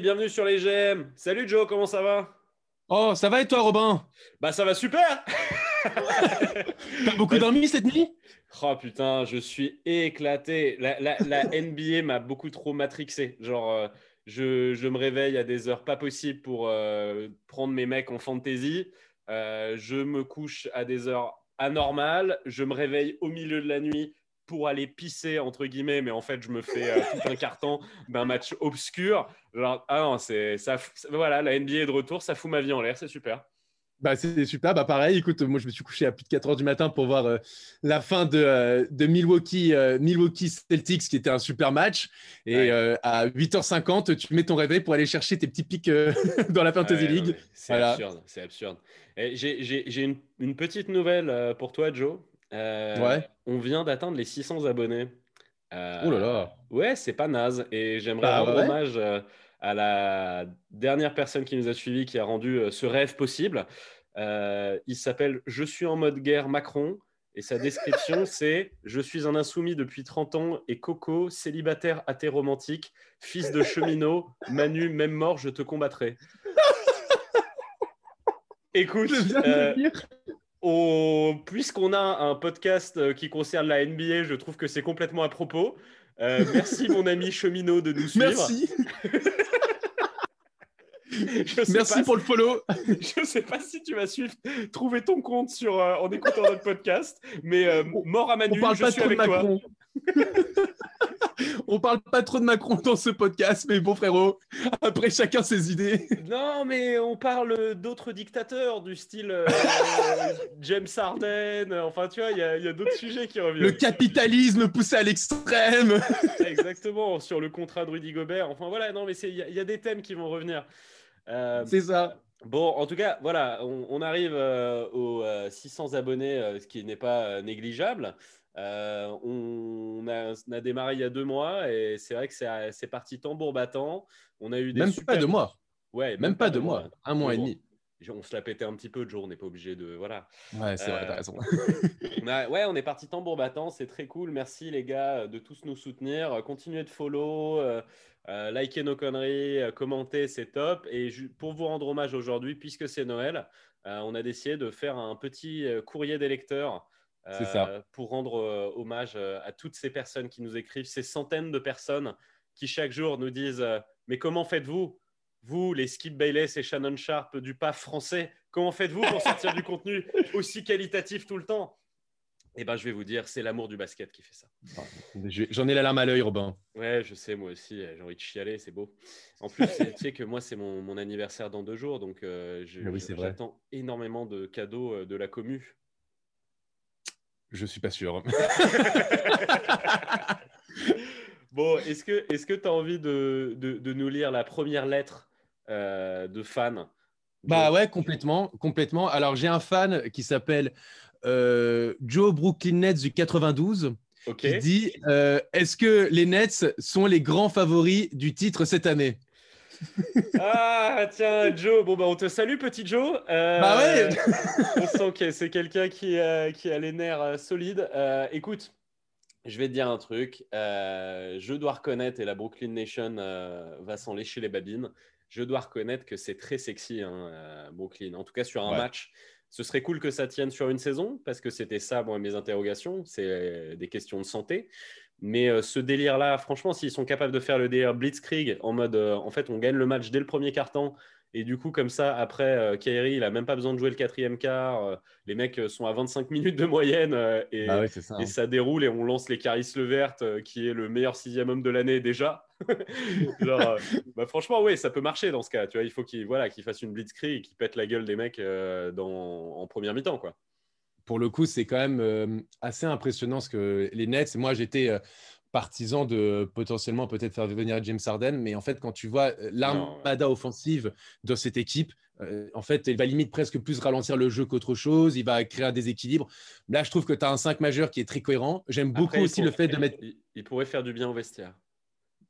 amis, bienvenue sur les GM. Salut Joe, comment ça va? Oh, ça va et toi, Robin? Bah ça va super T'as beaucoup dormi cette nuit? Oh putain, je suis éclaté. La, la- la NBA m'a beaucoup trop matrixé. Genre, euh, je, je me réveille à des heures pas possibles pour euh, prendre mes mecs en fantasy. Euh, je me couche à des heures anormales. Je me réveille au milieu de la nuit pour aller pisser, entre guillemets, mais en fait, je me fais euh, tout un carton d'un match obscur. Genre, ah non, c'est ça, Voilà, la NBA est de retour, ça fout ma vie en l'air, c'est super. Bah c'est super, bah pareil, écoute, moi je me suis couché à plus de 4 heures du matin pour voir euh, la fin de, euh, de Milwaukee, euh, Milwaukee Celtics qui était un super match. Et Ouais. à 8h50, tu mets ton réveil pour aller chercher tes petits pics dans la Fantasy Ouais, League. C'est Voilà. absurde, c'est absurde. J'ai une, une petite nouvelle pour toi, Joe. Euh, Ouais. On vient d'atteindre les 600 abonnés. Euh, Oh là là. Ouais, c'est pas naze. Et j'aimerais Bah rendre ouais. hommage euh, à la dernière personne qui nous a suivis, qui a rendu euh, ce rêve possible. Il s'appelle Je suis en mode guerre Macron. Et sa description, c'est Je suis un insoumis depuis 30 ans et Coco, célibataire athée romantique, fils de cheminot, Manu, même mort, je te combattrai. Écoute, Je viens de. On- puisqu'on a un podcast euh, qui concerne la NBA, je trouve que c'est complètement à propos. Euh, merci mon ami cheminot de nous suivre. Merci, merci pour le follow. Je sais pas si tu vas suivre, trouver ton compte sur, euh, en écoutant notre podcast, mais euh, mort à Manu, On parle je pas suis avec toi. On parle pas trop de Macron dans ce podcast, mais bon frérot, après chacun ses idées. Non, mais on parle d'autres dictateurs du style euh, James Harden. Enfin, tu vois, il y a, d'autres sujets qui reviennent. Le capitalisme poussé à l'extrême. Exactement, sur le contrat de Rudy Gobert. Enfin, voilà, non, mais il y, a- il y a des thèmes qui vont revenir. Euh, C'est ça. Bon, en tout cas, voilà, on, on arrive euh, aux euh, 600 abonnés, euh, ce qui n'est pas euh, négligeable. Euh, on, a, on a démarré il y a deux mois et c'est vrai que c'est parti tambour battant. On a eu des Même super... pas de mois. Ouais, Même pas de mois. Un mois et bon, demi. On se la pétait un petit peu, Joe, on n'est pas obligé de... Voilà. Ouais, c'est vrai, Euh, t'as raison. On a- ouais, on est parti tambour battant, c'est très cool. Merci les gars de tous nous soutenir. Euh, Continuez de follow, euh, euh, likez nos conneries, euh, commentez, c'est top. Et pour vous rendre hommage aujourd'hui, puisque c'est Noël, euh, on a décidé de faire un petit euh, courrier des lecteurs. Euh, ça. Pour rendre euh, hommage euh, à toutes ces personnes qui nous écrivent, ces centaines de personnes qui chaque jour nous disent euh, Mais comment faites-vous? Vous, les Skip Bayless et Shannon Sharp du PAF français, comment faites-vous pour sortir du contenu aussi qualitatif tout le temps? Eh ben, je vais vous dire, c'est l'amour du basket qui fait ça. Je- J'en ai la larme à l'œil, Robin. Ouais, je sais, moi aussi, euh, j'ai envie de chialer, c'est beau. En plus, tu sais que moi, c'est mon, mon anniversaire dans deux jours, donc euh, oui, j'attends énormément de cadeaux euh, de la commu. Je suis pas sûr. Bon, est-ce que est-ce que tu as envie de, de, de nous lire la première lettre euh, de fan? Bah ouais, complètement, complètement. Alors j'ai un fan qui s'appelle euh, Joe Brooklyn Nets du 92 Ok. qui dit euh, Est-ce que les Nets sont les grands favoris du titre cette année? Ah, tiens, Joe. Bon, bah, on te salue, petit Joe. Euh, Bah ouais. on sent que c'est quelqu'un qui, euh, qui a les nerfs euh, solides. Euh, écoute, je vais te dire un truc. Euh, je dois reconnaître, et la Brooklyn Nation euh, va s'en lécher les babines, je dois reconnaître que c'est très sexy, hein, euh, Brooklyn. En tout cas, sur un Ouais. match. Ce serait cool que ça tienne sur une saison, parce que c'était ça, moi, mes interrogations. C'est des questions de santé. Mais euh, ce délire-là, franchement, s'ils sont capables de faire le délire Blitzkrieg en mode, euh, en fait, on gagne le match dès le premier quart-temps, et du coup, comme ça, après, euh, Kyrie, il a même pas besoin de jouer le quatrième quart. les mecs sont à 25 minutes de moyenne, et, Bah c'est ça. et ça déroule, et on lance les Caris Levert, euh, qui est le meilleur sixième homme de l'année déjà. Genre, bah, franchement, oui, ça peut marcher dans ce cas. Tu vois, il faut qu'il voilà, qu'il fasse une Blitzkrieg et qu'il pète la gueule des mecs dans, en première mi-temps, quoi. Pour le coup, c'est quand même euh, assez impressionnant ce que les Nets. Moi, j'étais euh, partisan de potentiellement peut-être faire venir James Harden, mais en fait, quand tu vois euh, l'armada offensive de cette équipe, euh, en fait, il va limite presque plus ralentir le jeu qu'autre chose. Il va créer un déséquilibre. Là, je trouve que tu as un 5 majeur qui est très cohérent. J'aime beaucoup aussi le fait de mettre. Il, il pourrait faire du bien au vestiaire.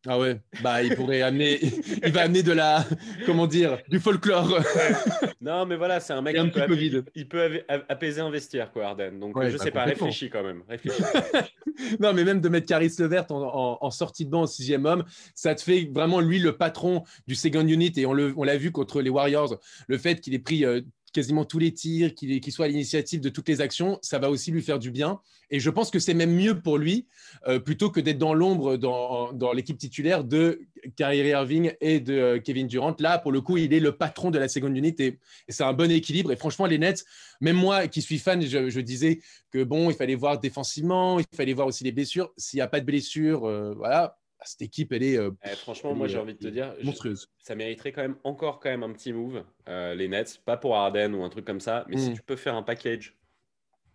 Ah ouais, bah il pourrait amener, il va amener de la, comment dire, du folklore. non, mais voilà, c'est un mec qui peut, il peut apaiser un vestiaire, quoi, Arden. Donc je bah, sais pas, réfléchis quand même. non, mais même de mettre Caris Levert en, en, sortie de banc en sixième homme, ça te fait vraiment lui le patron du second unit et on l'a vu contre les Warriors. Le fait qu'il ait pris euh, quasiment tous les tirs, qu'il soit à l'initiative de toutes les actions, ça va aussi lui faire du bien. Et je pense que c'est même mieux pour lui, euh, plutôt que d'être dans l'ombre dans, l'équipe titulaire de Kyrie Irving et de euh, Kevin Durant. Là, pour le coup, il est le patron de la seconde unité et, c'est un bon équilibre. Et franchement, les Nets, même moi qui suis fan, je, disais que bon, il fallait voir défensivement, il fallait voir aussi les blessures. S'il n'y a pas de blessures, euh, voilà, cette équipe, elle est. Eh, franchement, moi, j'ai envie de te dire, monstrueuse. ça mériterait quand même encore quand même un petit move, les Nets, pas pour Arden ou un truc comme ça, mais si mm. tu peux faire un package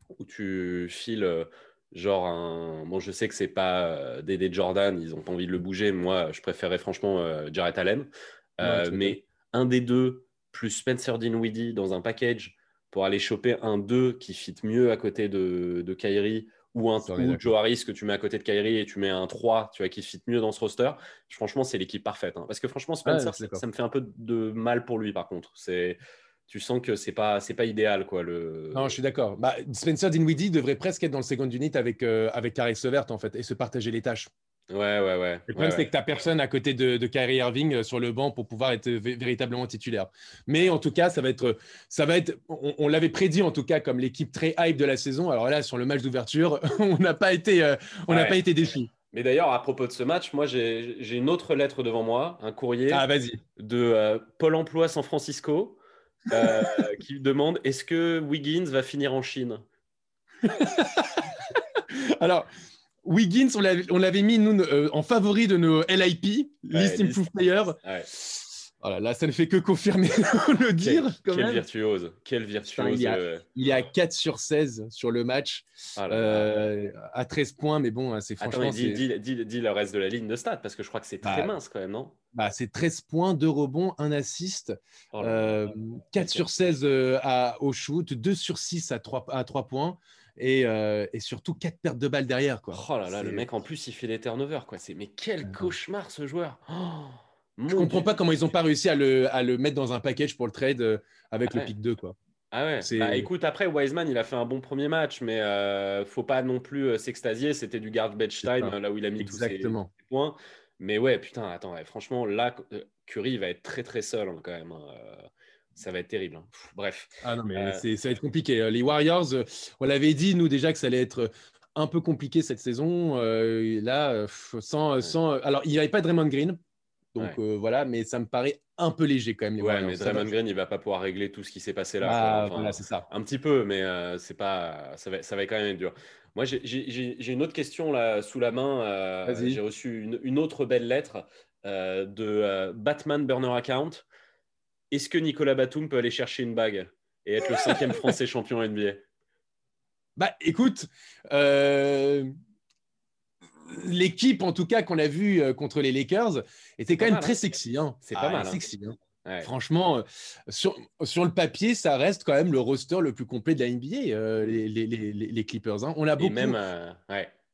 où tu files euh, genre un. Bon, je sais que c'est pas euh, Dédé Jordan, ils ont pas envie de le bouger. Moi, je préférais franchement euh, Jarrett Allen. mais un des deux, plus Spencer Dinwiddie dans un package pour aller choper un 2 qui fit mieux à côté de, de Kyrie ou un ou Joe Harris que tu mets à côté de Kyrie et tu mets un 3 tu vois, qui fit mieux dans ce roster. Franchement, c'est l'équipe parfaite. Hein. Parce que franchement, Spencer, ça me fait un peu de mal pour lui par contre. C'est tu sens que c'est pas c'est pas idéal quoi le non je suis d'accord bah, Spencer Dinwiddie devrait presque être dans le second unit avec euh, avec Caris Levert en fait et se partager les tâches ouais ouais ouais. Le problème c'est que tu n'as personne à côté de, de Kyrie Irving euh, sur le banc pour pouvoir être véritablement titulaire. Mais en tout cas ça va être ça va être on, l'avait prédit en tout cas comme l'équipe très hype de la saison. Alors là sur le match d'ouverture on n'a pas été euh, on n'a pas été déçus. Mais d'ailleurs, à propos de ce match, moi, j'ai une autre lettre devant moi, un courrier ah, de Pôle emploi San Francisco, euh, qui demande est-ce que Wiggins va finir en Chine? Alors, Wiggins, on l'avait mis nous, euh, en favori de nos LIP, List Improved Player. Voilà, là, ça ne fait que confirmer le dire. Quel, quel virtuose. Quel virtuose. il, y a, euh. il, y a, 4 sur 16 sur le match, ah à 13 points, mais bon, hein, c'est franchement. Attends, dis, dis, dis, le reste de la ligne de stats, parce que je crois que c'est très bah, mince quand même, non? bah, c'est 13 points, 2 rebonds, 1 assist, 4 euh, sur 16 euh, à, au shoot, 2 sur 6 à 3, à 3 points. Et, euh, et, surtout 4 pertes de balles derrière. Quoi. Oh là là, le mec en plus il fait des turnovers. Quoi. Mais quel cauchemar ce joueur oh, Je comprends pas comment ils n'ont pas réussi à le, à le, mettre dans un package pour le trade avec le pick 2. Quoi. Ah ouais. Bah, écoute, après, Wiseman, il a fait un bon premier match, mais euh, faut pas non plus s'extasier. C'était du garbage time, là où il a mis tous ses, points. Mais ouais, putain, attends, franchement, là, euh, Curry va être très très seul hein, quand même. Hein, euh, ça va être terrible. Hein. bref. Ah non, mais euh, ça va être compliqué. Les Warriors, on l'avait dit, nous, déjà, que ça allait être un peu compliqué cette saison. là, sans, sans. Alors, il n'y avait pas Draymond Green. Donc voilà, mais ça me paraît un peu léger quand même. Les ouais, mais Draymond Green, il va pas pouvoir régler tout ce qui s'est passé là. Ah, voilà, c'est ça. Un petit peu, mais c'est pas, ça va, ça va quand même être dur. Moi, j'ai une autre question là sous la main. Euh, j'ai reçu une, autre belle lettre euh, de euh, Batman Burner Account. Est-ce que Nicolas Batum peut aller chercher une bague et être le cinquième Français champion NBA Bah, écoute, l'équipe en tout cas qu'on a vu contre les Lakers était quand même très sexy. Hein. C'est pas ah, mal. Hein. Sexy. Hein. Franchement, euh, sur, sur, le papier, ça reste quand même le roster le plus complet de la NBA, euh, les, les, les, Clippers. Hein. On a beaucoup, même, euh,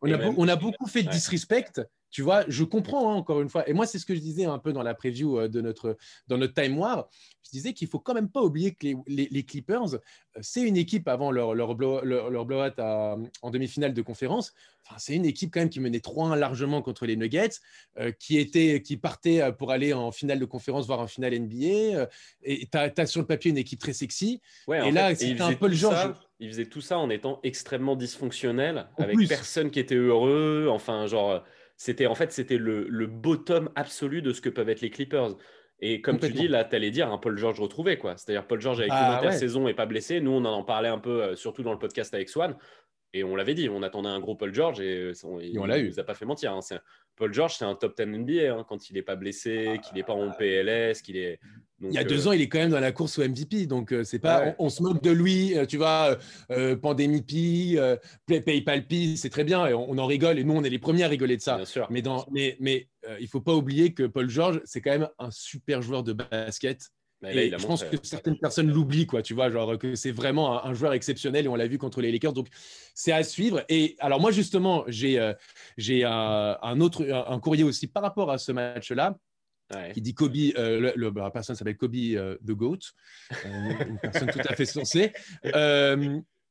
on, a on, a beaucoup fait de disrespect. Tu vois, je comprends hein, encore une fois. Et moi, c'est ce que je disais un peu dans la preview de notre, dans notre Time War. Je disais qu'il faut quand même pas oublier que les, Clippers, c'est une équipe avant leur, leur, blow, leur, blowout en demi-finale de conférence c'est une équipe quand même qui menait 3-1 largement contre les Nuggets, euh, qui, était, qui partait euh, pour aller en finale de conférence, voire en finale NBA. Euh, et tu as, sur le papier une équipe très sexy. et là, c'était un peu le genre. il faisait tout ça en étant extrêmement dysfonctionnel, avec personne qui était heureux. Enfin, genre, c'était en fait, c'était le, le bottom absolu de ce que peuvent être les Clippers. Et comme tu dis, là, tu allais dire un Paul George retrouvé, quoi. C'est-à-dire Paul George avec ah, une intersaison et pas blessé. Nous, on en parlait un peu, surtout dans le podcast avec Swan. Et on l'avait dit, on attendait un gros Paul George et, on, il ne nous a pas fait mentir. Hein. Paul George, c'est un top 10 NBA hein, quand il n'est pas blessé, qu'il n'est pas en PLS, qu'il est. il y a deux euh, ans, il est quand même dans la course au MVP, donc euh, c'est pas. On, se moque de lui, euh, tu vois, pandémie Pi, PayPal Pi, c'est très bien, et on, en rigole, et nous, on est les premiers à rigoler de ça. Bien sûr. Mais, dans, mais, mais il faut pas oublier que Paul George, c'est quand même un super joueur de basket et je pense que certaines personnes l'oublient, quoi. Tu vois, genre que c'est vraiment un, joueur exceptionnel et on l'a vu contre les Lakers. Donc, c'est à suivre. Et alors, moi, justement, j'ai euh, j'ai un, autre un courrier aussi par rapport à ce match-là. qui dit Kobe, euh, le, la personne s'appelle Kobe euh, The Goat, une personne tout à fait sensée.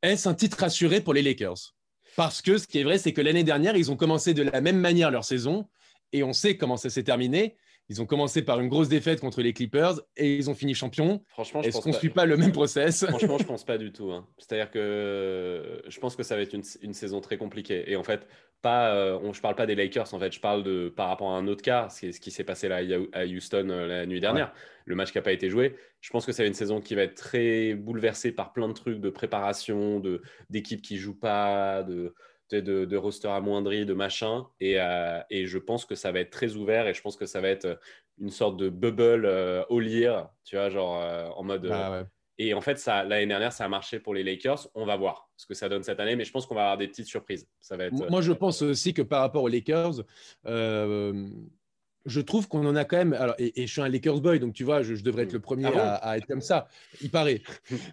Est-ce un titre assuré pour les Lakers? Parce que ce qui est vrai, c'est que l'année dernière, ils ont commencé de la même manière leur saison et on sait comment ça s'est terminé. Ils ont commencé par une grosse défaite contre les Clippers et ils ont fini champion. Franchement, est-ce qu'on ne suit pas le même process? Franchement, je pense pas du tout. Hein. C'est-à-dire que je pense que ça va être une, saison très compliquée. Et en fait, pas, euh, je parle pas des Lakers. En fait, je parle de par rapport à un autre cas, ce qui s'est passé là à Houston euh, la nuit dernière, le match qui n'a pas été joué. Je pense que ça va être une saison qui va être très bouleversée par plein de trucs de préparation, de d'équipes qui jouent pas, de de, de roster amoindri, de machin. Et, euh, et, je pense que ça va être très ouvert et je pense que ça va être une sorte de bubble euh, au lire, tu vois, genre euh, en mode. Ah et en fait, ça, l'année dernière, ça a marché pour les Lakers. On va voir ce que ça donne cette année, mais je pense qu'on va avoir des petites surprises. Ça va être... Moi, je pense aussi que par rapport aux Lakers, je trouve qu'on en a quand même. Alors, et, je suis un Lakers boy, donc tu vois, je, devrais être le premier ah à, être comme ça, il paraît.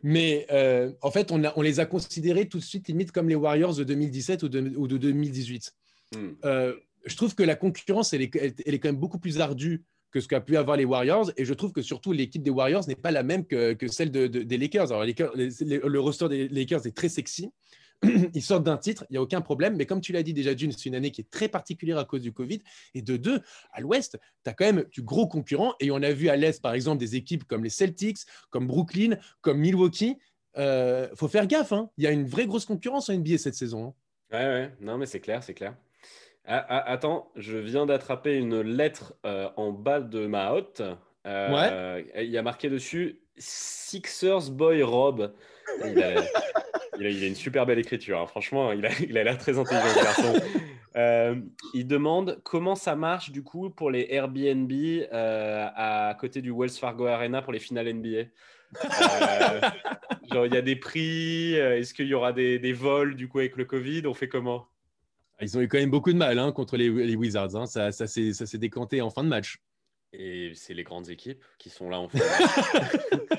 Mais euh, en fait, on, a, on, les a considérés tout de suite limite comme les Warriors de 2017 ou de, ou de 2018. Hmm. Euh, je trouve que la concurrence, elle est, elle, est, quand même beaucoup plus ardue que ce qu'a pu avoir les Warriors. Et je trouve que surtout l'équipe des Warriors n'est pas la même que, que celle de, des Lakers. Alors, le roster des Lakers est très sexy. ils sortent d'un titre, il n'y a aucun problème. Mais comme tu l'as dit déjà, d'une, c'est une année qui est très particulière à cause du Covid. Et de deux, à l'Ouest, tu as quand même du gros concurrent. Et on a vu à l'Est, par exemple, des équipes comme les Celtics, comme Brooklyn, comme Milwaukee. Il euh, faut faire gaffe. Hein. Il y a une vraie grosse concurrence en NBA cette saison. Hein. Ouais, ouais. Non, mais c'est clair, c'est clair. Ah, ah, attends, je viens d'attraper une lettre euh, en bas de ma hotte. Euh, ouais. Il y a marqué dessus Sixers Boy Rob. Il a, une super belle écriture. Hein. Franchement, il a, il a l'air très intelligent, ce garçon. Euh, il demande comment ça marche du coup pour les Airbnb euh, à côté du Wells Fargo Arena pour les finales NBA. Euh, genre, il y a des prix. Est-ce qu'il y aura des, des, vols du coup avec le Covid? On fait comment? Ils ont eu quand même beaucoup de mal hein, contre les, les Wizards. Hein. Ça, ça s'est décanté en fin de match. Et c'est les grandes équipes qui sont là en fin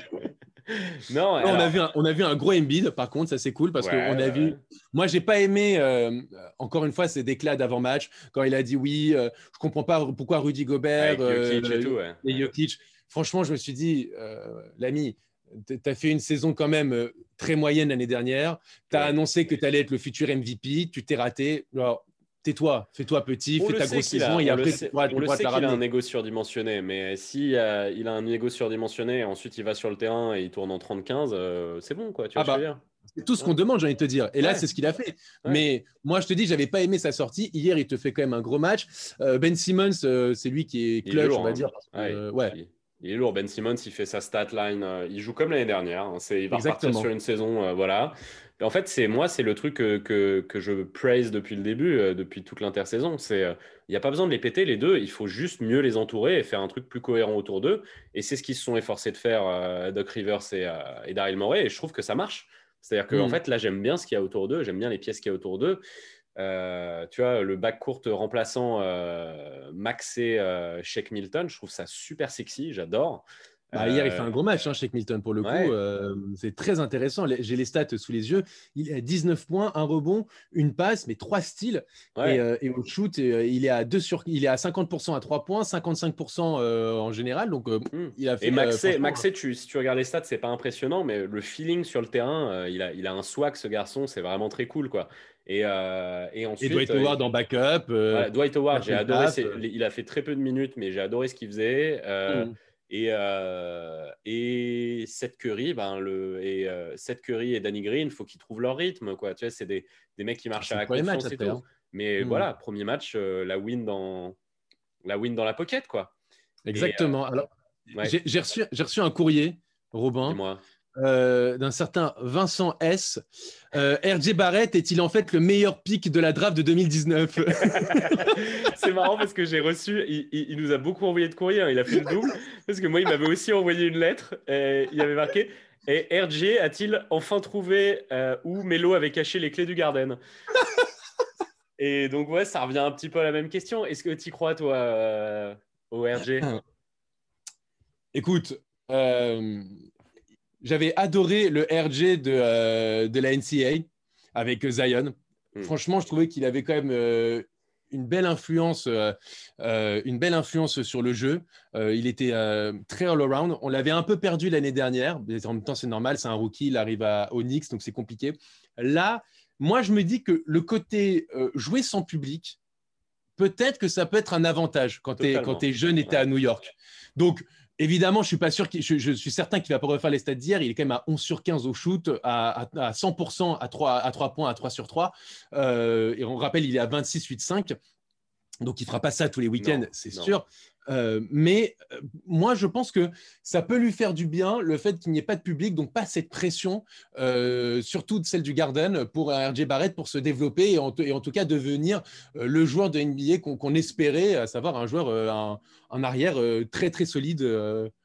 non, on, a vu un, on a vu un gros Embiid, par contre, ça c'est cool parce que qu'on a vu. Moi, j'ai pas aimé, euh, encore une fois, ces déclats d'avant-match quand il a dit oui, euh, je comprends pas pourquoi Rudy Gobert et, tout, et Jokic. Franchement, je me suis dit, euh, l'ami, tu as fait une saison quand même très moyenne l'année dernière. Tu as annoncé que tu allais être le futur MVP. Tu t'es raté. Alors, tais-toi, fais-toi petit, fais ta grosse saison et après tu pourras, on le sait qu'il a un ego surdimensionné, mais si euh, il a un ego surdimensionné ensuite il va sur le terrain et il tourne en 30-15, euh, c'est bon quoi, tu vois ah bah, C'est tout ce qu'on demande, j'ai envie de te dire. Et là, c'est ce qu'il a fait. Mais moi, je te dis, j'avais pas aimé sa sortie. Hier, il te fait quand même un gros match. Euh, ben Simmons, c'est lui qui est clutch, on va hein. dire. ouais. Il, est lourd. Ben Simmons, il fait sa stat line. il joue comme l'année dernière. Hein. il va repartir sur une saison. voilà. En fait, c'est moi, c'est le truc que, que, je praise depuis le début, euh, depuis toute l'intersaison. C'est euh, il n'y a pas besoin de les péter les deux, il faut juste mieux les entourer et faire un truc plus cohérent autour d'eux. Et c'est ce qu'ils se sont efforcés de faire euh, Doc Rivers et, et Daryl Morey. Et je trouve que ça marche. C'est-à-dire que en mm. fait, là, j'aime bien ce qu'il y a autour d'eux, j'aime bien les pièces qu'il y a autour d'eux. tu vois, le back court remplaçant Max et Shake Milton, je trouve ça super sexy, j'adore. Bah, hier, il fait un gros match hein, chez Milton pour le coup. Euh, c'est très intéressant. J'ai les stats sous les yeux. Il a 19 points, un rebond, une passe, mais trois styles. Et, euh, et, au shoot, euh, il est à deux sur, il est à 50% à 3 points, 55% en général. Donc, hmm. il a fait. Et Maxé, tu, si tu regardes les stats, c'est pas impressionnant, mais le feeling sur le terrain, il, a, il a un swag, ce garçon. C'est vraiment très cool, quoi. Et, et, ensuite, et Dwight Howard en backup. Dwight Howard, j'ai adoré. il a fait très peu de minutes, mais j'ai adoré ce qu'il faisait. Hmm. Et, euh, et Seth Curry, ben le, et euh, Seth Curry et Danny Green, il faut qu'ils trouvent leur rythme. Quoi. Tu vois, c'est des, des mecs qui marchent à la confiance et tout. Hein. Mais mmh. voilà, premier match, euh, la, win dans, la win dans la pocket. Quoi. Exactement. Alors, j'ai, reçu, j'ai reçu un courrier, Robin. Euh, d'un certain Vincent S. Euh, RJ Barrett est-il en fait le meilleur pick de la draft de 2019 C'est marrant parce que j'ai reçu, il, nous a beaucoup envoyé de courrier, hein. il a fait le double, parce que moi il m'avait aussi envoyé une lettre, et il avait marqué Et RJ a-t-il enfin trouvé euh, où Melo avait caché les clés du Garden? Et donc ouais, ça revient un petit peu à la même question. Est-ce que tu crois toi au RG Écoute, j'avais adoré le RJ de, de la NCA avec Zion. Hmm. Franchement, je trouvais qu'il avait quand même une belle influence, euh, euh, une belle influence sur le jeu. Euh, il était très all-around. On l'avait un peu perdu l'année dernière. Mais en même temps, c'est normal. C'est un rookie. Il arrive à Onyx, donc c'est compliqué. Là, moi, je me dis que le côté jouer sans public, peut-être que ça peut être un avantage quand tu es, jeune et tu es à New York. Donc, Évidemment, je suis pas sûr, je, suis certain qu'il va pas refaire les stats d'hier. Il est quand même à 11 sur 15 au shoot, à, 100% à 3, à 3 points, à 3 sur 3. Euh, et on rappelle, il est à 26, 8, 5. Donc, il fera pas ça tous les week-ends, c'est sûr. Euh, mais euh, moi, je pense que ça peut lui faire du bien le fait qu'il n'y ait pas de public, donc pas cette pression, euh, surtout celle du Garden pour RJ Barrett pour se développer et en, tout cas devenir le joueur de NBA qu'on espérait, à savoir un joueur, un, arrière très très solide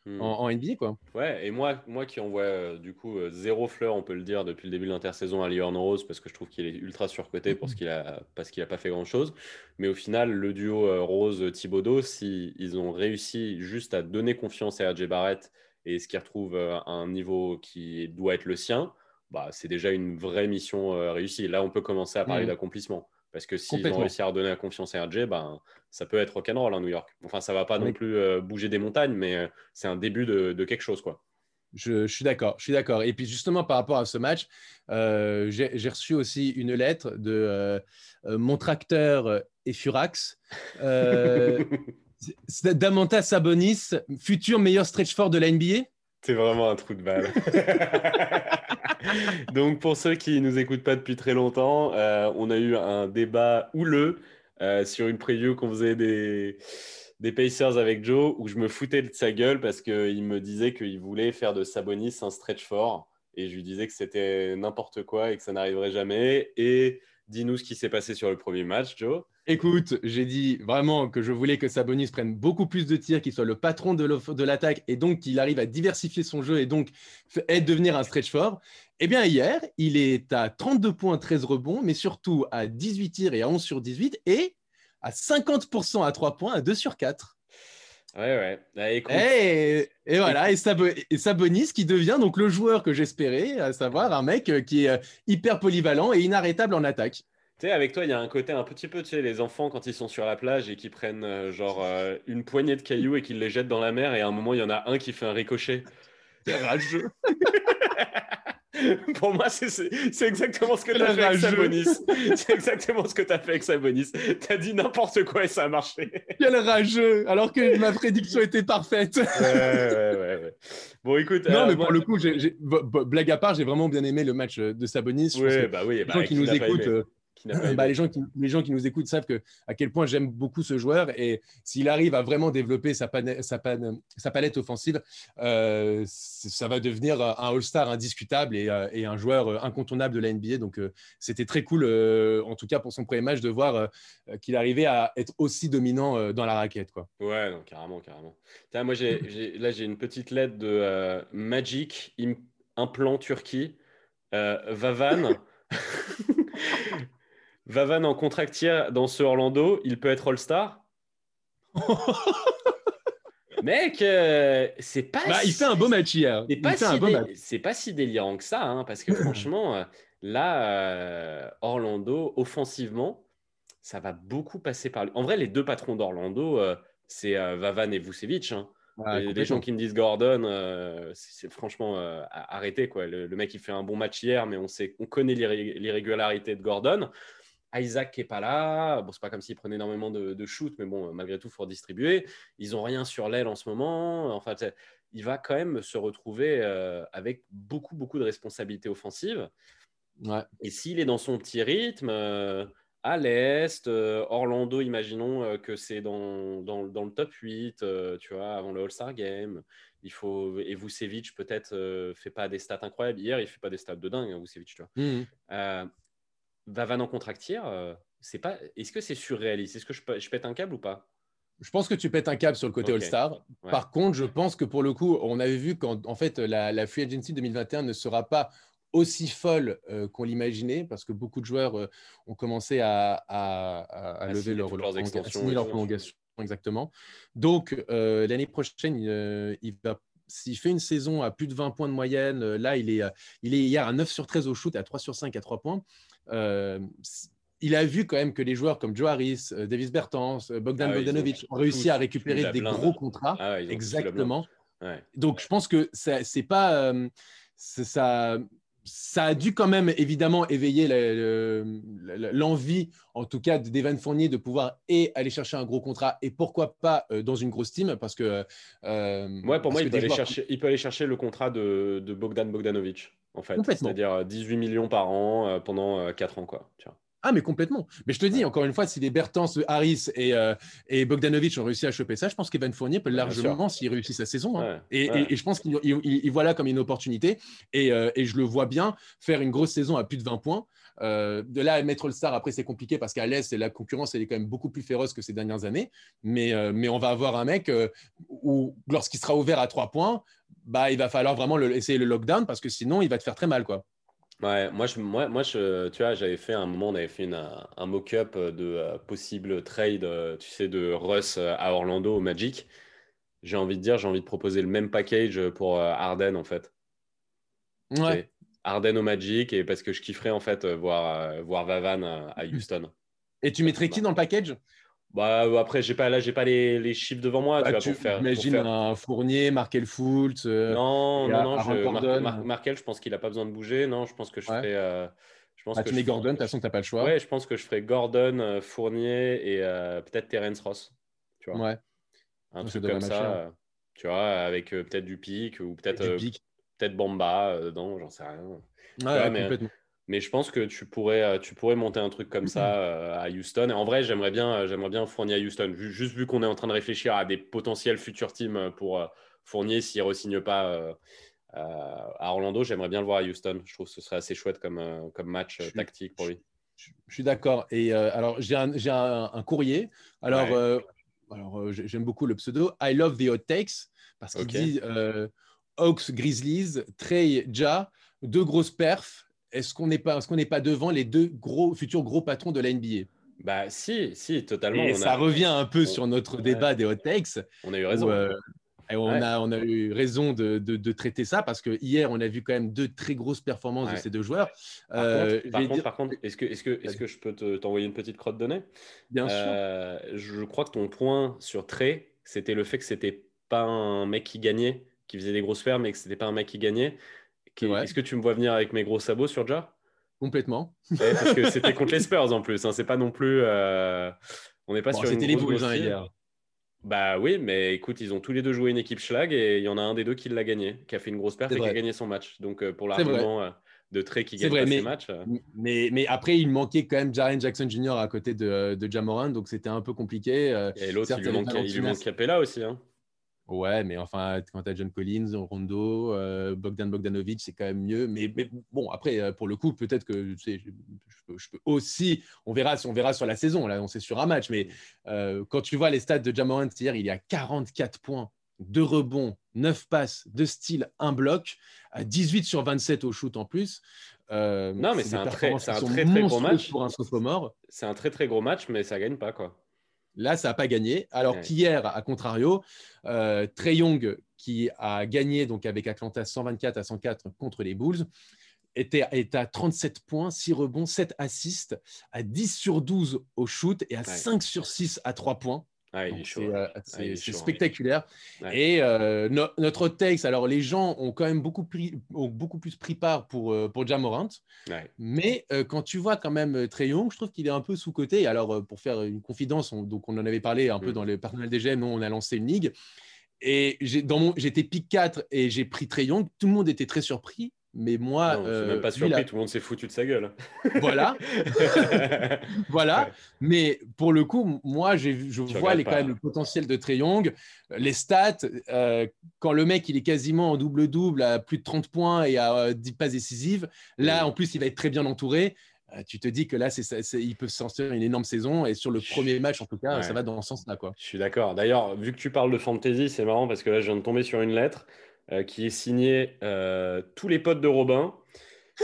hmm. en, NBA. Quoi. Ouais, et moi, moi qui envoie du coup zéro fleur, on peut le dire, depuis le début de l'intersaison à Lyon Rose, parce que je trouve qu'il est ultra surcoté pour ce qu'il a, parce qu'il n'a pas fait grand chose. Mais au final, le duo Rose-Thibodeau, si ils ont réussi juste à donner confiance à RJ Barrett et ce qui retrouve euh, un niveau qui doit être le sien, bah, c'est déjà une vraie mission euh, réussie. Là, on peut commencer à parler mmh. d'accomplissement. Parce que s'ils ont réussi à redonner la confiance à RJ, ben, ça peut être rock'n'roll à New York. Enfin, ça va pas non plus euh, bouger des montagnes, mais c'est un début de, quelque chose. quoi. Je, suis d'accord, je suis d'accord. Et puis justement par rapport à ce match, j'ai reçu aussi une lettre de mon tracteur et Furax Damanta Sabonis, futur meilleur stretch fort de la NBA C'est vraiment un trou de balle. Donc, pour ceux qui ne nous écoutent pas depuis très longtemps, euh, on a eu un débat houleux euh, sur une preview qu'on faisait des, des Pacers avec Joe où je me foutais de sa gueule parce qu'il me disait qu'il voulait faire de Sabonis un stretch fort. Et je lui disais que c'était n'importe quoi et que ça n'arriverait jamais. Et dis-nous ce qui s'est passé sur le premier match, Joe. Écoute, j'ai dit vraiment que je voulais que Sabonis prenne beaucoup plus de tirs, qu'il soit le patron de l'attaque et donc qu'il arrive à diversifier son jeu et donc être devenir un stretch fort. Eh bien, hier, il est à 32 points, 13 rebonds, mais surtout à 18 tirs et à 11 sur 18 et à 50% à 3 points, à 2 sur 4. Ouais, ouais. Bah, et, voilà, et, Sabonis qui devient donc le joueur que j'espérais, à savoir un mec qui est hyper polyvalent et inarrêtable en attaque avec toi, il y a un côté un petit peu, tu sais, les enfants quand ils sont sur la plage et qui prennent euh, genre euh, une poignée de cailloux et qu'ils les jettent dans la mer et à un moment, il y en a un qui fait un ricochet. C'est rageux. Pour moi, c'est exactement ce que tu as fait avec Sabonis. C'est exactement ce que tu as fait avec Sabonis. Tu as dit n'importe quoi et ça a marché. Quel rageux Alors que ma prédiction était parfaite. ouais, ouais, ouais, Bon, écoute. Non, euh, mais pour le coup, blague à part, j'ai vraiment bien aimé le match de Sabonis. Oui, bah oui. Bah, qui nous écoutent bah, les, gens qui, les gens qui nous écoutent savent que, à quel point j'aime beaucoup ce joueur et s'il arrive à vraiment développer sa, sa, sa palette offensive, euh, ça va devenir un All-Star indiscutable et, euh, et, un joueur incontournable de la NBA. Donc euh, c'était très cool, en tout cas pour son premier match, de voir qu'il arrivait à être aussi dominant dans la raquette. Quoi. Ouais, non, carrément, carrément. moi, j'ai, là, j'ai une petite lettre de Magic Implant Turquie. Vavan. Vavan en contractière dans ce Orlando, il peut être All-Star Mec, euh, c'est pas. Bah, il fait un beau match hier. C'est pas, si pas si délirant que ça, hein, parce que franchement, euh, là, euh, Orlando, offensivement, ça va beaucoup passer par. En vrai, les deux patrons d'Orlando, c'est Vavan et Vucevic. Hein. des gens qui me disent Gordon, c'est franchement arrêtez quoi. Le, le, mec il fait un bon match hier, mais on sait, on connaît l'irrégularité de Gordon. Isaac qui est pas là. Bon, c'est pas comme s'il prenait énormément de, de shoot, mais bon, malgré tout, il faut distribuer. Ils ont rien sur l'aile en ce moment. Enfin, il va quand même se retrouver euh, avec beaucoup, beaucoup de responsabilités offensives. Et s'il est dans son petit rythme, euh, à l'Est, euh, Orlando, imaginons que c'est dans, dans, dans, le top 8, tu vois, avant le All-Star Game. Il faut, et Vucevic, peut-être, fait pas des stats incroyables. Hier, il fait pas des stats de dingue, hein, Vucevic, tu vois. Mmh. Vavan en contractière, euh, c'est pas. Est-ce que c'est surréaliste? Est-ce que je, je, pète un câble ou pas? Je pense que tu pètes un câble sur le côté All-Star. Par contre, je pense que pour le coup, on avait vu qu'en en fait, la, Free Agency 2021 ne sera pas aussi folle euh, qu'on l'imaginait, parce que beaucoup de joueurs euh, ont commencé à, à, lever leur, leur, leur prolongation. Exactement. Donc, l'année prochaine, il, va s'il fait une saison à plus de 20 points de moyenne, là, il est, il est hier à 9 sur 13 au shoot, à 3 sur 5 à 3 points. Il a vu quand même que les joueurs comme Joe Harris, Davis Bertans, Bogdan ah Bogdanovic ont, réussi à récupérer des gros contrats. Ah Exactement. Donc, je pense que c'est pas. ça, ça a dû quand même évidemment éveiller l'envie, en tout cas, d'Evan Fournier de pouvoir et aller chercher un gros contrat et pourquoi pas euh, dans une grosse team parce que. Euh, ouais, pour moi, il peut, aller chercher, il peut aller chercher le contrat de, Bogdan Bogdanovic, en fait. C'est-à-dire 18 millions par an euh, pendant 4 ans, quoi. Tu vois. Ah, mais complètement. Mais je te dis, encore une fois, si les Bertens, Harris et, euh, et Bogdanovic ont réussi à choper ça, je pense qu'Evan Fournier peut largement, s'il réussit sa saison. Hein. et, et, je pense qu'il il, voit là comme une opportunité. Et, euh, et, je le vois bien faire une grosse saison à plus de 20 points. Euh, de là à mettre le star, après, c'est compliqué parce qu'à l'Est, la concurrence elle est quand même beaucoup plus féroce que ces dernières années. Mais, mais on va avoir un mec où, lorsqu'il sera ouvert à 3 points, bah, il va falloir vraiment le, essayer le lockdown parce que sinon, il va te faire très mal. quoi. Ouais, moi, je, moi, moi je, tu vois, j'avais fait un moment, on avait fait un mock-up de euh, possible trade, euh, tu sais, de Russ euh, à Orlando au Magic. J'ai envie de dire, j'ai envie de proposer le même package pour Arden, en fait. Ouais. Arden au Magic, et parce que je kifferais, en fait, voir, voir Vavan à Houston. Et tu mettrais qui dans le package? Bah, euh, après, j'ai pas, là, j'ai pas les, les, chiffres devant moi. Bah, tu, pour faire, Imagine un Fournier, Markel Fultz. Euh, non, non, non. Je, Markel, je pense qu'il a pas besoin de bouger. Non, je pense que je ferai. Euh, je pense bah, que tu mets Gordon, de toute façon, tu n'as pas le choix. Ouais, je pense que je ferai Gordon, Fournier et peut-être Terence Ross. Tu vois. Ouais. Un truc comme ça. tu vois, avec peut-être du pic ou peut-être peut-être Bamba dedans, j'en sais rien. Ouais. Mais je pense que tu pourrais, euh, tu pourrais monter un truc comme ça euh, à Houston. Et en vrai, j'aimerais bien, euh, j'aimerais bien Fournier à Houston. Juste vu qu'on est en train de réfléchir à des potentiels futurs teams pour Fournier s'il ne re-signe pas à Orlando, j'aimerais bien le voir à Houston. Je trouve que ce serait assez chouette comme, comme match tactique pour lui. Je, suis d'accord. Et alors, j'ai un, un, courrier. Alors, alors j'aime beaucoup le pseudo. I love the hot takes parce qu'il dit Hawks, Grizzlies, Trey, Ja, deux grosses perfs est-ce qu'on n'est pas, est pas devant les deux gros futurs gros patrons de la NBA Bah si, si, totalement. Et ça revient un peu sur notre débat des hot takes. On a eu raison. Euh, on, a, on a eu raison de, de, traiter ça parce que hier, on a vu quand même deux très grosses performances de ces deux joueurs. Par euh, contre, par contre, est-ce que, est que, est que je peux t'envoyer une petite crotte de nez? Bien sûr. Euh, je crois que ton point sur Trey, c'était le fait que c'était pas un mec qui gagnait, qui faisait des grosses fermes, mais que c'était pas un mec qui gagnait. Est-ce que tu me vois venir avec mes gros sabots sur Ja Complètement. parce que c'était contre les Spurs en plus. Hein. C'est pas non plus. Euh, on n'est pas sur C'était les Bulls hein, hier. Bah oui, mais écoute, ils ont tous les deux joué une équipe schlag et il y en a un des deux qui l'a gagné, qui a fait une grosse perte et qui a gagné son match. Donc euh, pour l'argument euh, de Trey qui gagne vrai, mais, ses matchs. Mais, mais, après, il manquait quand même Jaren Jackson Jr. à côté de, de Jamoran, donc c'était un peu compliqué. Et l'autre, il, lui manque Capella aussi. Hein. Ouais, mais enfin, quand tu as John Collins, Rondo, euh, Bogdan Bogdanovic, c'est quand même mieux. Mais, bon, après, euh, pour le coup, peut-être que je, je, peux, aussi, on verra, on verra sur la saison, là, on sait sur un match. Mais euh, quand tu vois les stats de Jamorant hier, il y a 44 points, 2 rebonds, 9 passes, 2 styles, 1 bloc, à 18 sur 27 au shoot en plus. non, mais c'est un, très, un très, très gros match. Pour un sophomore. C'est un très, très gros match, mais ça gagne pas, quoi. Là, ça n'a pas gagné. Alors qu'hier, à contrario, euh, Trey Young, qui a gagné donc avec Atlanta 124 à 104 contre les Bulls, était, est à 37 points, 6 rebonds, 7 assists, à 10 sur 12 au shoot et à 5 sur 6 à 3 points. Ah, c'est euh, spectaculaire. Et euh, notre takes, alors les gens ont quand même beaucoup, pris, ont beaucoup plus pris part pour, euh, pour Jamorant. Mais quand tu vois quand même Trey Young, je trouve qu'il est un peu sous-côté. Alors, pour faire une confidence, on, donc on en avait parlé un peu mm. dans le personnel des GM, on a lancé une ligue. Et j'étais pick 4 et j'ai pris Trey Young. Tout le monde était très surpris. Mais moi. Non, euh, même pas surpris, tout le monde s'est foutu de sa gueule. Voilà. voilà. Mais pour le coup, moi, je vois les, quand même le potentiel de Trey Young. Les stats, euh, quand le mec il est quasiment en double-double à plus de 30 points et à 10 euh, passes décisives, là, en plus, il va être très bien entouré. tu te dis que là, c'est, il peut sortir une énorme saison. Et sur le premier match, en tout cas, ça va dans ce sens-là. Quoi. Je suis d'accord. D'ailleurs, vu que tu parles de fantasy, c'est marrant parce que là, je viens de tomber sur une lettre. Euh, qui est signé euh, tous les potes de Robin.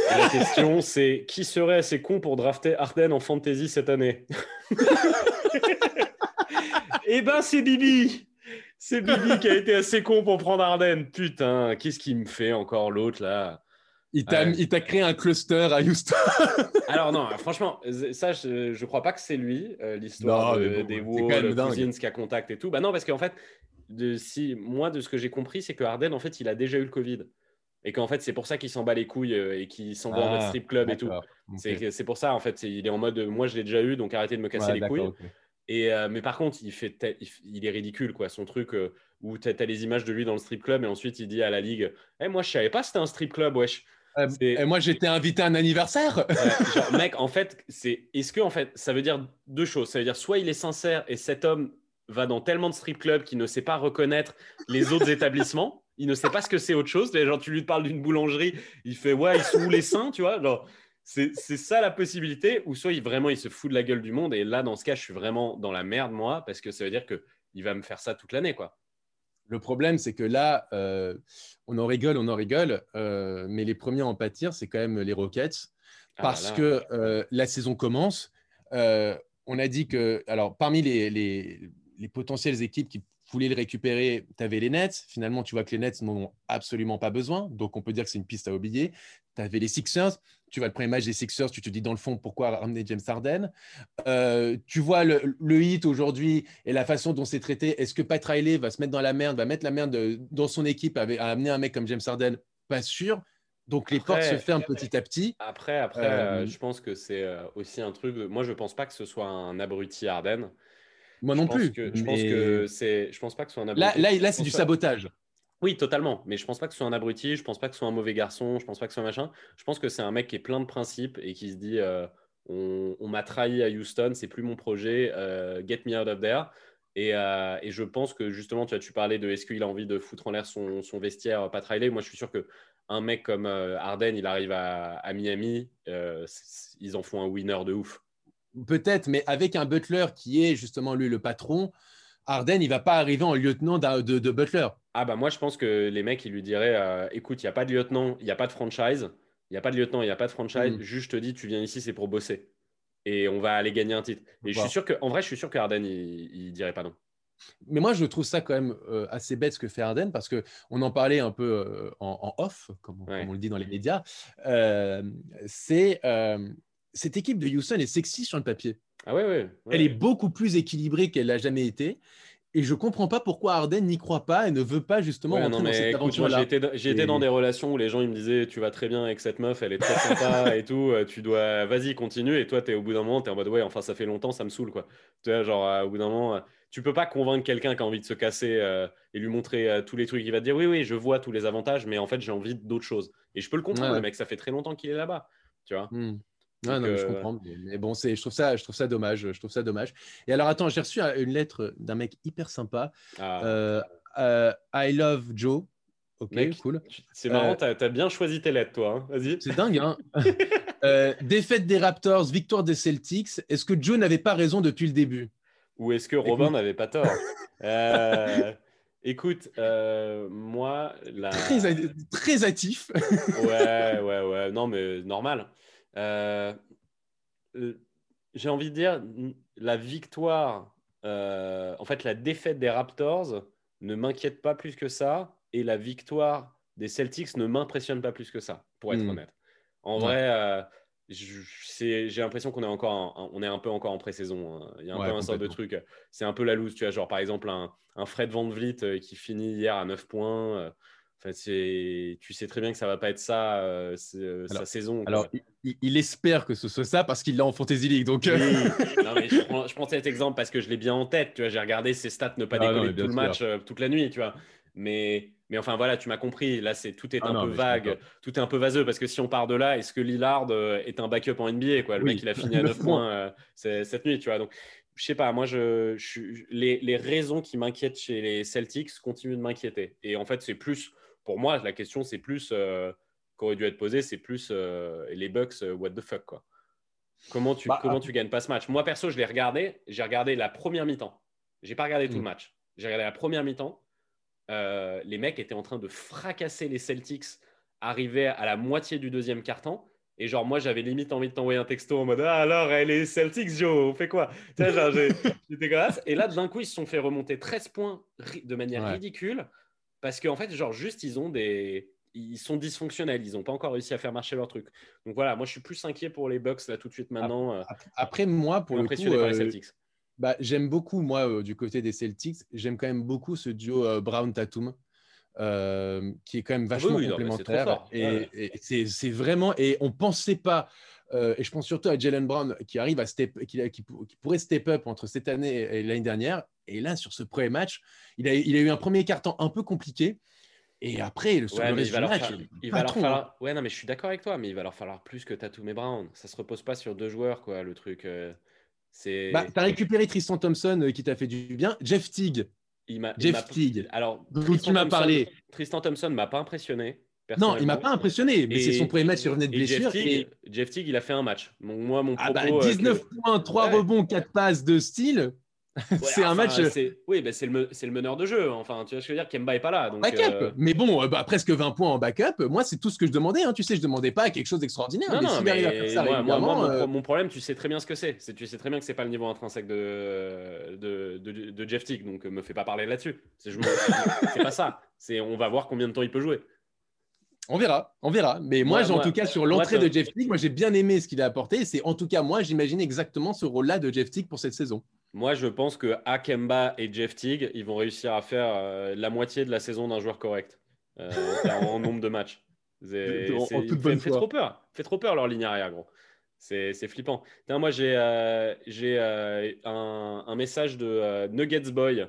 la question, c'est qui serait assez con pour drafter Arden en fantasy cette année? Eh ben, c'est Bibi C'est Bibi qui a été assez con pour prendre Arden. Putain, qu'est-ce qu'il me fait encore l'autre là? Il t'a créé un cluster à Houston. Alors non, franchement, ça, je, ne crois pas que c'est lui, euh, l'histoire des Wolves, Cousins qui a contact et tout. Bah non, parce qu'en fait, de, si, moi, de ce que j'ai compris, c'est que Arden, en fait, il a déjà eu le Covid. Et qu'en fait, c'est pour ça qu'il s'en bat les couilles euh, et qu'il s'en va en mode ah, strip club et tout. C'est pour ça, en fait, il est en mode, moi, je l'ai déjà eu, donc arrêtez de me casser les couilles. Et, euh, mais par contre, il, fait il, est ridicule, quoi. Son truc où tu as, les images de lui dans le strip club et ensuite il dit à la ligue hey, eh, Moi, je savais pas c'était un strip club, wesh. Euh, et moi, j'étais invité à un anniversaire. mec, en fait, c'est est-ce que en fait, ça veut dire deux choses. Ça veut dire soit il est sincère et cet homme va dans tellement de strip clubs qu'il ne sait pas reconnaître les autres établissements. Il ne sait pas ce que c'est autre chose. Genre, tu lui parles d'une boulangerie, il fait ouais, ils sont où les seins, tu vois? Genre, c'est ça la possibilité. Ou soit il, vraiment, il se fout de la gueule du monde. Et là, dans ce cas, je suis vraiment dans la merde, moi, parce que ça veut dire que il va me faire ça toute l'année, quoi. Le problème, c'est que là, euh, on en rigole, on en rigole, euh, mais les premiers à en pâtir, c'est quand même les Rockets, ah parce que euh, la saison commence. on a dit que, alors, parmi les, les potentielles équipes qui voulaient le récupérer, tu avais les Nets. Finalement, tu vois que les Nets n'en ont absolument pas besoin, donc on peut dire que c'est une piste à oublier. Tu avais les Sixers, tu vois le premier match des Sixers, tu te dis dans le fond pourquoi ramener James Harden? Euh, tu vois le, hit aujourd'hui et la façon dont c'est traité. Est-ce que Pat Riley va se mettre dans la merde, va mettre la merde dans son équipe, à, amener un mec comme James Harden? Pas sûr. Donc les portes se ferment petit à petit. Après, après, euh, je pense que c'est euh, aussi un truc. Moi, je pense pas que ce soit un abruti Harden. Moi non plus. je pense que c'est. Je pense pas que ce soit un abruti. Là, là, c'est du sabotage. Oui, totalement. Mais je pense pas que ce soit un abruti, je pense pas que ce soit un mauvais garçon, je pense pas que ce soit un machin. Je pense que c'est un mec qui est plein de principes et qui se dit euh, on, m'a trahi à Houston, c'est plus mon projet, euh, get me out of there. Euh, et, je pense que justement, tu as tu parlais de est-ce qu'il a envie de foutre en l'air son, vestiaire, pas Riley. Moi, je suis sûr que un mec comme Harden, il arrive à, à Miami, ils en font un winner de ouf. Peut-être, mais avec un Butler qui est justement lui le patron, Arden, il va pas arriver en lieutenant de, Butler. Ah bah moi je pense que les mecs ils lui diraient euh, écoute, il n'y a pas de lieutenant, il n'y a pas de franchise, il n'y a pas de lieutenant, il n'y a pas de franchise, mm. juste je te dis tu viens ici c'est pour bosser et on va aller gagner un titre. Et je suis sûr que en vrai je suis sûr que Arden il, dirait pas non. Mais moi, je trouve ça quand même euh, assez bête ce que fait Arden parce que on en parlait un peu euh, en, off, comme, on le dit dans les médias. c'est cette équipe de Houston est sexy sur le papier. Ah ouais, Elle est beaucoup plus équilibrée qu'elle n'a jamais été. Et je comprends pas pourquoi Arden n'y croit pas et ne veut pas justement rentrer dans cette aventure-là. J'ai été, dans des relations où les gens ils me disaient tu vas très bien avec cette meuf, elle est très sympa et tout, euh, tu dois vas-y continue et toi tu es au bout d'un moment tu es en mode ouais enfin ça fait longtemps ça me saoule quoi. Tu vois genre euh, au bout d'un moment euh, tu peux pas convaincre quelqu'un qui a envie de se casser et lui montrer tous les trucs, il va te dire oui oui je vois tous les avantages mais en fait j'ai envie d'autres choses. Et je peux le comprendre le mec ça fait très longtemps qu'il est là-bas, tu vois. Ah, non, je euh, comprends. Mais, bon, c'est, je trouve ça, je trouve ça dommage. Je trouve ça dommage. Et alors, attends, j'ai reçu une lettre d'un mec hyper sympa. Ah. Euh, euh, I love Joe. Ok, cool. C'est marrant, tu as, bien choisi tes lettres, toi. Hein. Vas-y. C'est dingue, hein Défaite des Raptors, victoire des Celtics. Est-ce que Joe n'avait pas raison depuis le début? Ou est-ce que Robin n'avait pas tort? Écoute, moi, la... très, très actif. ouais, ouais, ouais. Non, mais normal. Euh, euh, j'ai envie de dire, la victoire, euh, en fait, la défaite des Raptors ne m'inquiète pas plus que ça, et la victoire des Celtics ne m'impressionne pas plus que ça, pour être hmm. honnête. En vrai, j'ai l'impression qu'on est encore, on est un peu encore en pré-saison. Hein. Il y a un peu un sort de truc. C'est un peu la loose, tu vois, genre par exemple un, un Fred Van Vliet qui finit hier à 9 points tu sais très bien que ça va pas être ça euh, euh, sa saison. Alors, il, espère que ce soit ça parce qu'il l'a en Fantasy League. Donc... Euh. je, prends, cet exemple parce que je l'ai bien en tête. Tu vois, j'ai regardé ses stats ne pas ah décoller tout le match toute la nuit. Tu vois, mais mais enfin voilà, tu m'as compris. Là, c'est tout est ah un peu vague, tout est un peu vaseux parce que si on part de là, est-ce que Lillard est un backup en NBA quoi? Le mec, il a fini à 9 points cette nuit. Tu vois, donc je sais pas, moi, je, les, les, raisons qui m'inquiètent chez les Celtics continuent de m'inquiéter. Et en fait, c'est plus pour moi, la question, c'est plus, euh, qu'aurait dû être posée, c'est plus euh, les Bucks, euh, what the fuck, quoi. Comment tu, bah, comment ah. tu gagnes pas ce match? Moi, perso, je l'ai regardé. J'ai regardé la première mi-temps. J'ai pas regardé tout le hmm. match. J'ai regardé la première mi-temps. les mecs étaient en train de fracasser les Celtics, arrivaient à la moitié du deuxième quart-temps. Et genre, moi, j'avais limite envie de t'envoyer un texto en mode Ah, alors, elle est Celtics, Joe, on fait quoi? J'étais. Et là, d'un coup, ils se sont fait remonter 13 points de manière ridicule. Parce qu'en fait, genre, juste, ils ont des. Ils sont dysfonctionnels. Ils n'ont pas encore réussi à faire marcher leur truc. Donc voilà, moi, je suis plus inquiet pour les Bucks là tout de suite maintenant. Euh, après, moi, pour le coup, euh, Celtics. Bah, j'aime beaucoup, moi, euh, du côté des Celtics, j'aime quand même beaucoup ce duo Brown-Tatum. Euh, qui est quand même vachement complémentaire. et, c'est vraiment. Et on pensait pas. Euh, et je pense surtout à Jalen Brown qui arrive à step, qui, qui, pourrait step up entre cette année et, l'année dernière. Et là, sur ce premier match, il a, il a eu un premier carton un peu compliqué. Et après, le, match, il va leur falloir. Hein. Ouais, non, mais je suis d'accord avec toi, mais il va leur falloir plus que Tatum et Brown. Ça se repose pas sur deux joueurs, quoi, le truc. Euh, c'est. Bah, t'as récupéré Tristan Thompson qui t'a fait du bien. Jeff Teague, Jeff Teague. Alors, tu m'as parlé. Tristan Thompson m'a pas impressionné. Non, il m'a pas impressionné, mais c'est son premier match sur net blessure. Jeff Teague, il a fait un match. moi, mon ah bah, 19 points, 3 rebonds, 4 passes de style. c'est un match. Euh, oui, bah, c'est le, le, meneur de jeu. Enfin, tu vois ce que je veux dire Kemba est pas là. Donc, backup. Euh, mais bon, euh, bah, presque 20 points en backup. Moi, c'est tout ce que je demandais. Hein. Tu sais, je demandais pas quelque chose d'extraordinaire. Non, non, mais ça moi, moi, mon, problème, tu sais très bien ce que c'est. Tu sais très bien que c'est pas le niveau intrinsèque de, de, de, Jeff Tick. Donc, me fais pas parler là-dessus. C'est pas ça. On va voir combien de temps il peut jouer. On verra, on verra. Mais moi, en tout cas, sur l'entrée de Jeff Tick, moi, j'ai bien aimé ce qu'il a apporté. C'est en tout cas, moi, j'imagine exactement ce rôle-là de Jeff Tick pour cette saison. Moi, je pense que Akemba et Jeff Teague, ils vont réussir à faire euh, la moitié de la saison d'un joueur correct euh, en nombre de matchs. C'est, fait, trop peur. Fait trop peur leur ligne arrière, gros. C'est, flippant. moi, j'ai, euh, j'ai un, un, message de Nuggets Boy.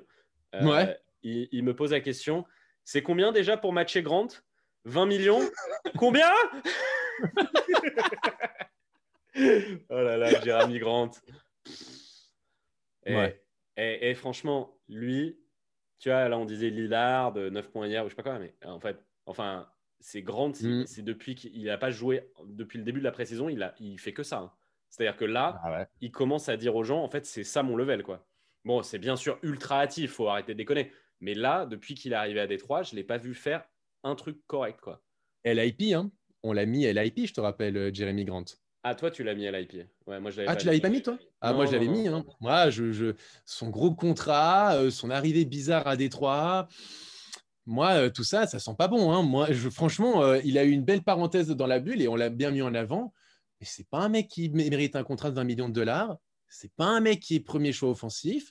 ouais. Il, il, me pose la question c'est combien déjà pour matcher Grant? 20 millions Combien? Oh là là, Jeremy Grant. Et, franchement, lui, tu vois, là, on disait Lillard, 9 points hier, ou je sais pas quoi, mais en fait, enfin, c'est grand. Mm. C'est depuis qu'il n'a pas joué depuis le début de la pré-saison, il, a, il fait que ça. Hein. C'est-à-dire que là, ah il commence à dire aux gens, en fait, c'est ça mon level, quoi. Bon, c'est bien sûr ultra hâtif, faut arrêter de déconner. Mais là, depuis qu'il est arrivé à Détroit, je ne l'ai pas vu faire un truc correct, quoi. LIP, hein on l'a mis LIP, je te rappelle, euh, Jeremy Grant. Ah, toi, tu l'as mis à l'IP. Ouais, moi, ah, tu l'avais pas mis, toi? Ah, moi, je l'avais mis. Hein. Moi, je, son gros contrat, euh, son arrivée bizarre à Détroit. Moi, euh, tout ça, ça sent pas bon. Hein. Moi, je, franchement, euh, il a eu une belle parenthèse dans la bulle et on l'a bien mis en avant. Mais c'est pas un mec qui mérite un contrat de 20 millions de dollars. C'est pas un mec qui est premier choix offensif.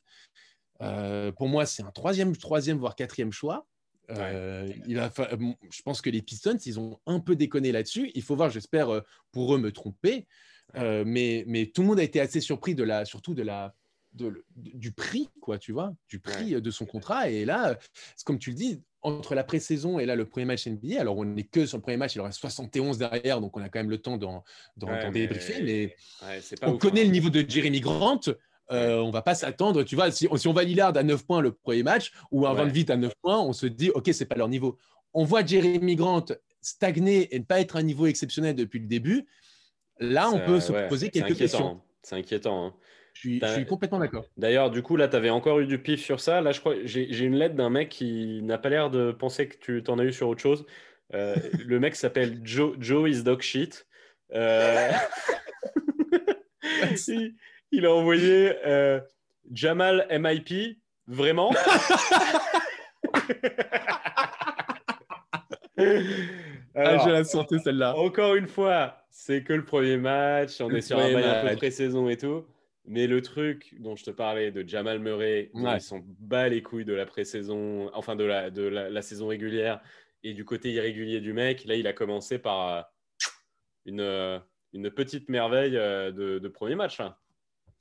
pour moi, c'est un troisième, troisième, voire quatrième choix. Euh, il je pense que les Pistons, ils ont un peu déconné là-dessus. Il faut voir, j'espère euh, pour eux me tromper, euh, mais, mais tout le monde a été assez surpris de la, surtout de la, de, du prix, quoi, tu vois, du prix de son contrat. Et là, comme tu le dis, entre la pré-saison et là le premier match NBA, alors on n'est que sur le premier match, il aura 71 derrière, donc on a quand même le temps d'en débriefer, mais, on connaît hein. le niveau de Jeremy Grant. Euh, on va pas s'attendre, tu vois, si, on va Lillard à 9 points le premier match ou un Van Vite à 9 points, on se dit, OK, c'est pas leur niveau. On voit Jeremy Grant stagner et ne pas être à un niveau exceptionnel depuis le début. Là, on peut se poser quelques questions. C'est inquiétant. Hein. Je suis, complètement d'accord. D'ailleurs, du coup, là, tu avais encore eu du pif sur ça. Là, je crois j'ai une lettre d'un mec qui n'a pas l'air de penser que tu t'en as eu sur autre chose. Euh, le mec s'appelle Joe, Joe is dog shit. Euh... il a envoyé euh, Jamal MIP, vraiment? Ah, je la sentais celle-là. Encore une fois, c'est que le premier match, on est sur un bail un peu pré-saison et tout. Mais le truc dont je te parlais de Jamal Murray, ils sont bas les couilles de la pré-saison, enfin de, la, de la, saison régulière et du côté irrégulier du mec. Là, il a commencé par euh, une, euh, une petite merveille de, de premier match. Hein.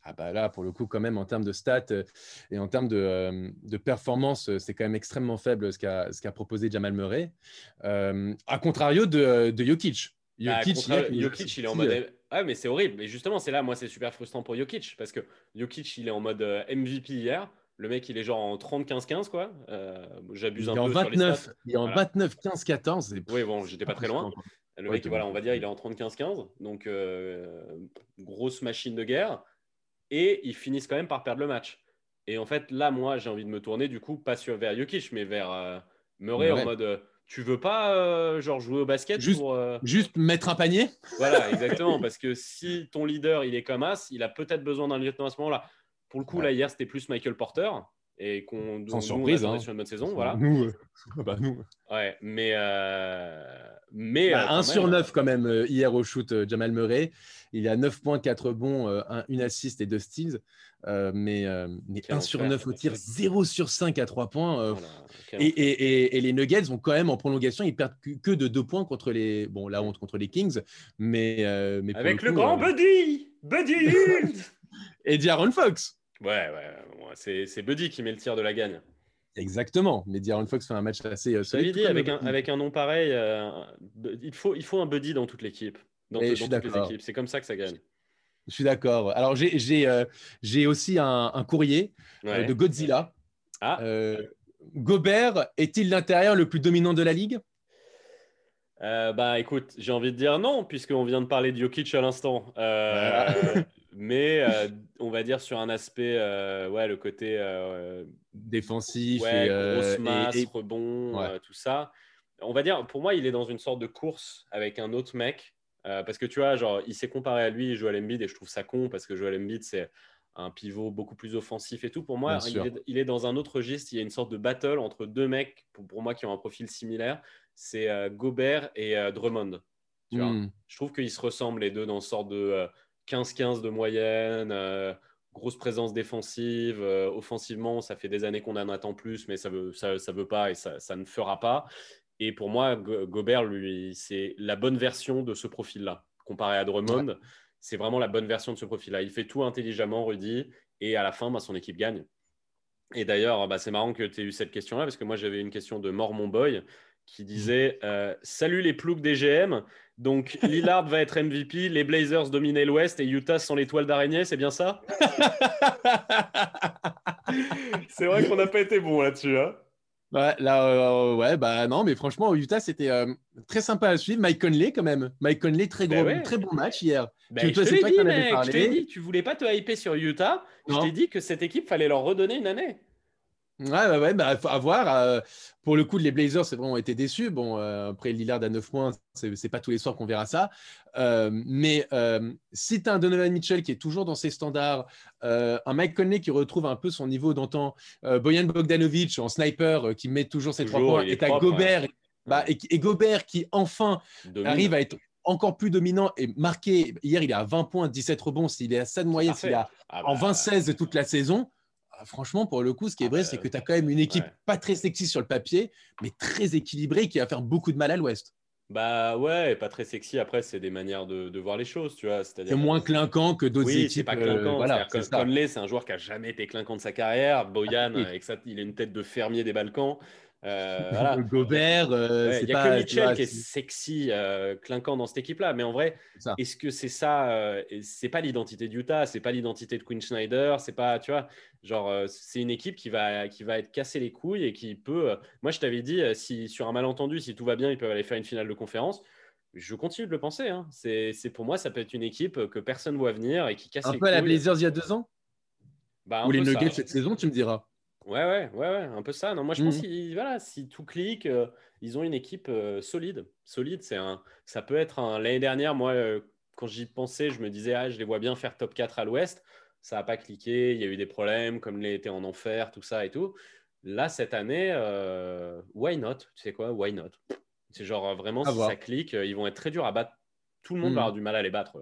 Ah bah là, pour le coup, quand même, en termes de stats euh, et en termes de, euh, de performance, euh, c'est quand même extrêmement faible ce qu'a qu'a proposé Jamal Murray. Euh, à contrario de, de Jokic. Bah, Jokic, il est en mode. Ah, mais c'est horrible. Et justement, c'est là, moi, c'est super frustrant pour Jokic parce que Jokic, il est en mode MVP hier. Le mec, il est genre en 30-15-15, quoi. J'abuse un peu. En 29, Il est en 29, 15, 14. Oui, bon, j'étais pas très loin. Le mec, voilà, on va dire, il est en 30-15-15. Donc, grosse machine de guerre et ils finissent quand même par perdre le match. Et en fait, là, moi, j'ai envie de me tourner, du coup, pas sur, vers Jokic, mais vers euh, Murray, en mode, euh, tu veux pas genre jouer au basket juste, pour juste mettre un panier? Voilà, exactement. parce que si ton leader il est comme As, il a peut-être besoin d'un lieutenant à ce moment-là. Pour le coup, là hier c'était plus Michael Porter et qu'on sans surprise hein. sur une bonne saison. Voilà. Nous, bah, nous. Ouais, mais mais 1 bah, sur 9 quand même hier au shoot Jamal Murray. Il a 9 points, 4 bons, un, une assist et deux steals. Euh, mais, 1 euh, sur 9 au tir, 0 sur 5 à 3 points. Euh, et, les Nuggets vont quand même en prolongation, ils perdent que de 2 points contre les. Bon, la honte contre les Kings, mais. mais Avec le, grand Buddy Buddy Et D'Aaron Fox Ouais, ouais, c'est Buddy qui met le tir de la gagne. Exactement, mais D'Aaron Fox fait un match assez solide. Dit, avec, un, avec un nom pareil, il, faut, il faut un Buddy dans toute l'équipe. Dans, dans toutes les équipes. C'est comme ça que ça gagne. Je suis d'accord. Alors, j'ai euh, aussi un, courrier euh, de Godzilla. Ah. Euh, Gobert est-il l'intérieur le plus dominant de la ligue? Bah écoute, j'ai envie de dire non, puisqu'on vient de parler de Jokic à l'instant. Mais on va dire sur un aspect, ouais, le côté défensif, et, grosse masse, rebond, tout ça. On va dire, pour moi, il est dans une sorte de course avec un autre mec euh, parce que tu vois, genre, il s'est comparé à lui, Joel Embiid, et je trouve ça con parce que Joel Embiid, c'est un pivot beaucoup plus offensif et tout. Pour moi, il est, dans un autre registre. Il y a une sorte de battle entre deux mecs, pour, moi, qui ont un profil similaire. C'est euh, Gobert et euh, Drummond. Tu vois hmm. je trouve qu'ils se ressemblent les deux dans une sorte de 15-15 de moyenne, grosse présence défensive. offensivement, ça fait des années qu'on en attend plus, mais ça veut, ça, ça veut pas et ça, ça ne fera pas. Et pour moi, Gobert, lui, c'est la bonne version de ce profil-là. Comparé à Drummond, c'est vraiment la bonne version de ce profil-là. Il fait tout intelligemment, Rudy, et à la fin, bah, son équipe gagne. Et d'ailleurs, bah, c'est marrant que tu aies eu cette question-là, parce que moi, j'avais une question de Mormon Boy qui disait euh, Salut les ploucs des GM. Donc, Lillard va être MVP, les Blazers dominer l'Ouest et Utah sans l'étoile d'araignée, c'est bien ça? C'est vrai qu'on n'a pas été bon là-dessus. Hein Ouais, là, euh, ouais, bah non, mais franchement, Utah, c'était euh, très sympa à suivre. Mike Conley, quand même. Mike Conley, très, gros, ben très bon match hier. Ben, je, te l'ai dit, mec, je t'ai dit, tu voulais pas te hyper sur Utah. Je t'ai dit que cette équipe, fallait leur redonner une année. Ouais, ouais, ouais bah, à voir. Euh, pour le coup, les Blazers, c'est vraiment été déçus. Bon, euh, après Lillard à 9 points, c'est pas tous les soirs qu'on verra ça. Euh, mais si tu as un Donovan Mitchell qui est toujours dans ses standards, un Mike Conley qui retrouve un peu son niveau d'antan, Boyan Bogdanovic en sniper qui met toujours ses trois points, et tu Gobert, bah, et, Gobert qui enfin arrive à être encore plus dominant et marqué. Hier, il est à 20 points, 17 rebonds. S'il est à 7 moyenne, s'il est à, ah en 20-16 bah. toute la saison franchement, pour le coup, ce qui est ah vrai, c'est bah, que tu as quand même une équipe pas très sexy sur le papier, mais très équilibrée qui va faire beaucoup de mal à l'Ouest. Bah ouais, pas très sexy. Après, c'est des manières de, voir les choses, tu vois. C'est moins clinquant que d'autres oui, équipes. c'est pas clinquant. Euh, voilà, Conley, c'est un joueur qui a jamais été clinquant de sa carrière. Boyan, avec ça, il a une tête de fermier des Balkans. Euh, voilà. Gobert, euh, il y a que Mitchell qui est sexy, euh, clinquant dans cette équipe-là. Mais en vrai, est-ce que c'est ça C'est pas l'identité d'Utah, c'est pas l'identité de Quinn Schneider, c'est pas, tu vois, genre, c'est une équipe qui va, qui va être cassée les couilles et qui peut. moi, je t'avais dit, si sur un malentendu, si tout va bien, ils peuvent aller faire une finale de conférence. Je continue de le penser. Hein. C'est pour moi, ça peut être une équipe que personne voit venir et qui casse un les couilles. Un peu à la Blazers il y a deux ans bah, Ou les Nuggets cette saison, tu me diras. Ouais, ouais, ouais, ouais, un peu ça. Non, moi, je pense que voilà, si tout clique, euh, ils ont une équipe euh, solide. Solide, c'est un, ça peut être un. L'année dernière, moi, euh, quand j'y pensais, je me disais, ah, je les vois bien faire top 4 à l'ouest. Ça n'a pas cliqué, il y a eu des problèmes, comme les étaient en enfer, tout ça et tout. Là, cette année, why not? Tu sais quoi, why not? C'est genre vraiment, si ça clique, ils vont être très durs à battre. Tout le monde va mmh. avoir du mal à les battre.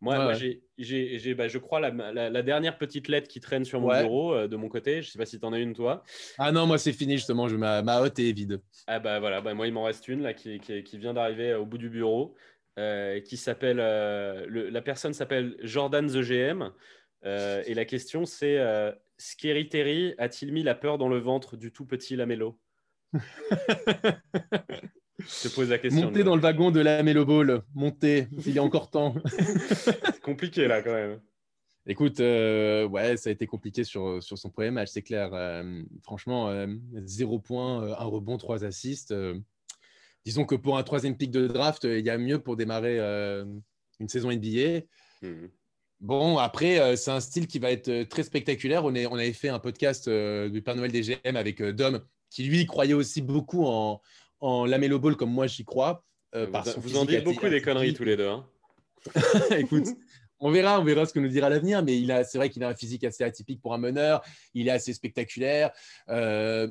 Moi, j'ai, bah, je crois, la, dernière petite lettre qui traîne sur mon bureau euh, de mon côté. Je ne sais pas si tu en as une, toi. Ah non, moi, c'est fini, justement. Je, ma, ma hotte est vide. Ah bah voilà, bah, moi, il m'en reste une là, qui, qui, vient d'arriver au bout du bureau. Euh, qui s'appelle, euh, la personne s'appelle Jordan The GM. et la question, c'est Scary Terry a-t-il mis la peur dans le ventre du tout petit Lamello Je te pose la question. Montez dans le wagon de la Melo Ball. Montez, il y a encore temps. c'est compliqué là quand même. Écoute, euh, ouais, ça a été compliqué sur, sur son premier match, c'est clair. Euh, franchement, euh, zéro point, un rebond, trois assists. disons que pour un troisième pic de draft, il y a mieux pour démarrer une saison NBA. Hmm. Bon, après, c'est un style qui va être très spectaculaire. On, est, on avait fait un podcast du Père Noël des GM avec Dom, qui lui croyait aussi beaucoup en, en Lamelo Ball comme moi j'y crois. Euh, vous, en dites beaucoup des conneries tous les deux. Hein. Écoute, on verra, on verra ce que nous dira l'avenir, mais il a, c'est vrai qu'il a un physique assez atypique pour un meneur. Il est assez spectaculaire. Euh,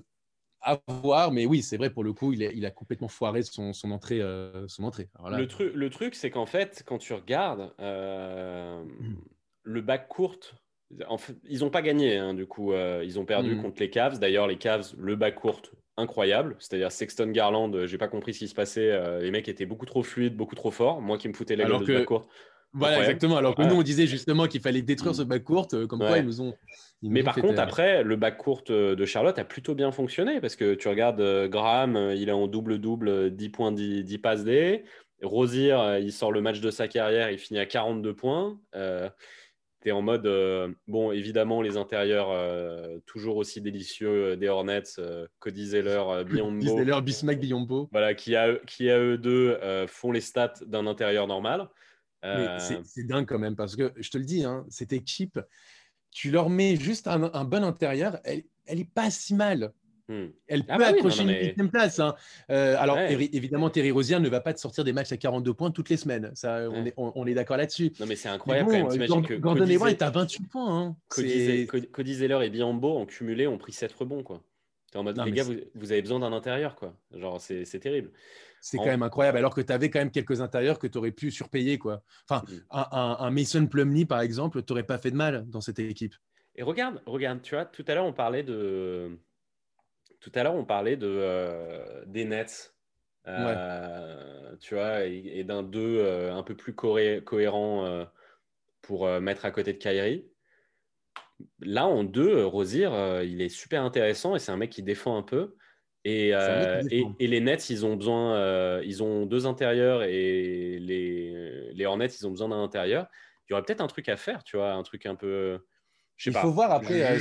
à voir, mais oui, c'est vrai pour le coup, il, il a complètement foiré son, son entrée. Euh, son entrée. le, truc, le truc, c'est qu'en fait, quand tu regardes euh, le bac court, ils n'ont pas gagné, hein, du coup, ils ont perdu hmm. contre les Cavs. D'ailleurs, les Cavs, le bac court, incroyable. C'est-à-dire Sexton Garland, j'ai pas compris ce qui se passait. les mecs étaient beaucoup trop fluides, beaucoup trop forts. Moi qui me foutais la gueule de bac court. Voilà, exactement. Alors que nous, on disait justement qu'il fallait détruire ce bac court, euh, comme quoi ils nous ont. Mais par contre, après, le bac court euh, de Charlotte a plutôt bien fonctionné parce que tu regardes euh, Graham, il est en double-double, 10 points, 10, 10 passes D. Rosier, il sort le match de sa carrière, il finit à 42 points. Tu es en mode, bon, évidemment, les intérieurs toujours aussi délicieux des Hornets, Cody Zeller, Biombo. Zeller, Bismack, Biombo. Voilà, qui à, qui à eux deux font les stats d'un intérieur normal. Euh, c'est dingue quand même parce que je te le dis, hein, cette équipe, tu leur mets juste un, bon intérieur, elle, elle est pas si mal. Hmm. Elle ah peut bah accrocher une huitième place. Hein. Euh, alors, évidemment, Terry Rosier ne va pas te sortir des matchs à 42 points toutes les semaines. Ça, on est, on, est d'accord là-dessus. Non, mais c'est incroyable quand même. Gordon, que Gordon Hayward est à 28 points. Hein. Cody, Cody, Zeller et Biombo en cumulé ont pris 7 rebonds. Quoi. en mode, les gars, vous, vous, avez besoin d'un intérieur. Quoi. Genre, c'est terrible. C'est quand même incroyable, alors que tu avais quand même quelques intérieurs que tu aurais pu surpayer. Quoi. Enfin, mm. un, Mason Plumlee, par exemple, t'aurais pas fait de mal dans cette équipe. Et regarde, regarde, tu vois, tout à l'heure, on parlait de. Tout à l'heure, on parlait de, euh, des Nets. Euh, tu vois, et, d'un 2 euh, un peu plus cohérent pour mettre à côté de Kyrie. Là, en 2, Rosier, il est super intéressant et c'est un mec qui défend un peu. Euh, et, et, les Nets, ils ont besoin, euh, ils ont deux intérieurs et les, les Hornets, ils ont besoin d'un intérieur. Il y aurait peut-être un truc à faire, tu vois, un truc un peu il faut voir après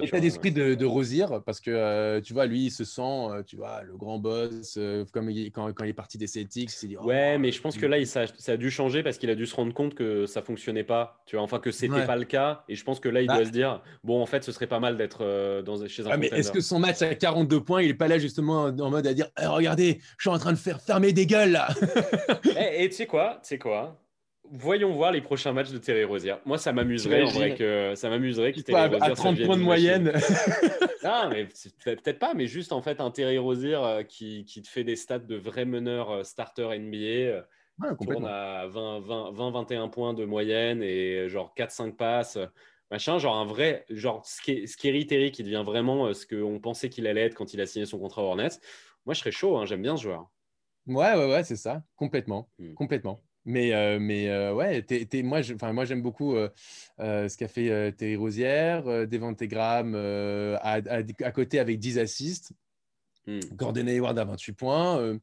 l'état d'esprit de, de, Rosier parce que euh, tu vois lui il se sent euh, tu vois le grand boss euh, comme quand, quand, il est parti des Celtics il dit, oh, ouais mais je pense que là il, ça, a dû changer parce qu'il a dû se rendre compte que ça fonctionnait pas tu vois enfin que c'était pas le cas et je pense que là il bah doit se dire bon en fait ce serait pas mal d'être dans chez un ah, mais est-ce que son match à 42 points il est pas là justement en mode à dire eh, regardez je suis en train de faire fermer des gueules là? Et tu sais quoi tu sais quoi Voyons voir les prochains matchs de Terry Rosier. Moi, ça m'amuserait en vrai que ça m'amuserait que Terry Rosier à 30 points de moyenne. non, mais peut-être pas, mais juste en fait un Terry Rosier euh, qui, qui, te fait des stats de vrai meneur euh, starter NBA. Euh, ouais, tourne à 20-21 points de moyenne et genre 4-5 passes. Machin, genre un vrai, genre Scary Terry qui devient vraiment ce qu'on pensait qu'il allait être quand il a signé son contrat Hornets. Moi, je serais chaud, hein, j'aime bien ce joueur. Ouais, ouais, ouais, c'est ça, complètement, hmm. complètement. Mais, euh, mais euh, ouais, moi, moi j'aime beaucoup euh, ce qu'a fait Terry Rosière, Devante Graham à, à, côté avec 10 assists, hmm. Gordon Hayward à 28 points.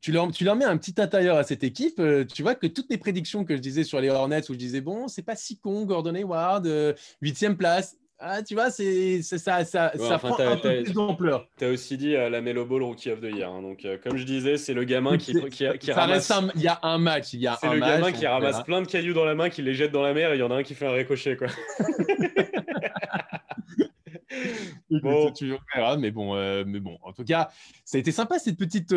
tu, leur, tu leur mets un petit intérieur à cette équipe. tu vois que toutes les prédictions que je disais sur les Hornets, où je disais, bon, c'est pas si con, Gordon Hayward, huitième place, ah, tu vois, c'est ça, ça, ça prend un peu plus d'ampleur. Tu as aussi dit euh, la Melo Ball Rookie of the Year. Hein. donc, euh, comme je disais, c'est le gamin qui, qui, qui ramasse. Il y a un match. Il y a C'est le gamin qui ramasse plein de cailloux dans la main, qui les jette dans la mer et il y en a un qui fait un ricochet. Quoi. bon. Tu verras, mais bon, euh, mais bon, en tout cas, ça a été sympa cette petite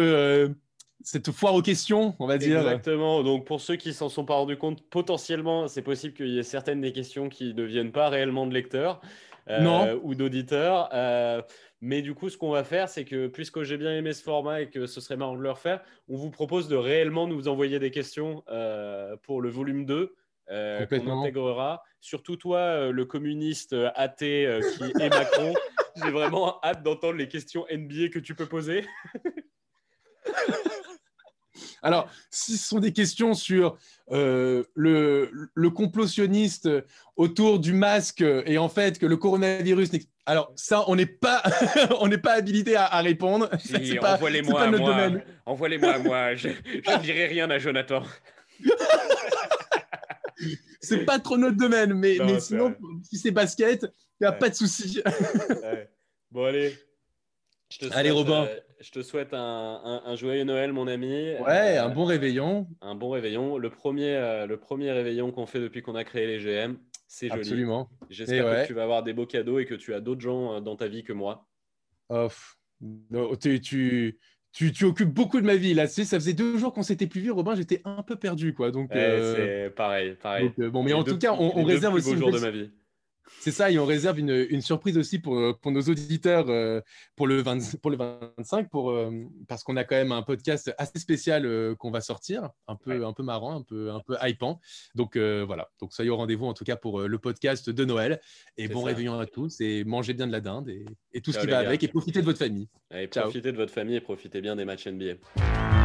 cette foire aux questions, on va dire. Exactement. Donc, pour ceux qui s'en sont pas rendus compte, potentiellement, c'est possible qu'il y ait certaines des questions qui ne viennent pas réellement de lecteurs euh, ou d'auditeurs. Euh, mais du coup, ce qu'on va faire, c'est que puisque j'ai bien aimé ce format et que ce serait marrant de le refaire, on vous propose de réellement nous envoyer des questions euh, pour le volume 2. qu'on intégrera. Surtout toi, le communiste athée qui est Macron. J'ai vraiment hâte d'entendre les questions NBA que tu peux poser. Alors, si ce sont des questions sur euh, le, le autour du masque et en fait que le coronavirus alors ça, on n'est pas, on n'est pas habilité à, répondre. envoie-les-moi, moi. Envoie-les-moi, moi. Je, ne dirai rien à Jonathan. c'est pas trop notre domaine, mais, mais sinon, si c'est basket, il n'y a pas de souci. Bon allez. Allez Robin. Euh, je te souhaite un, joyeux Noël, mon ami. Ouais, un bon réveillon. Un bon réveillon. Le premier, euh, le premier réveillon qu'on fait depuis qu'on a créé les GM. C'est joli. Absolument. J'espère que tu vas avoir des beaux cadeaux et que tu as d'autres gens euh, dans ta vie que moi. Oh, tu, tu, tu, tu, occupes beaucoup de ma vie là. Tu sais, ça faisait deux jours qu'on s'était plus vu, Robin. J'étais un peu perdu, quoi. Donc, c'est pareil, pareil. bon, mais en tout cas, on, on réserve aussi. Jour de ma vie. C'est ça, et on réserve une, surprise aussi pour, pour, nos auditeurs euh, pour, le pour le 25, pour, euh, parce qu'on a quand même un podcast assez spécial euh, qu'on va sortir, un peu, un peu marrant, un peu, un peu hypant. Donc voilà, donc soyez au rendez-vous en tout cas pour le podcast de Noël. Et bon réveillon à tous, et mangez bien de la dinde et, tout ce qui va avec, et profitez de votre famille. profitez de votre famille et profitez bien des matchs NBA.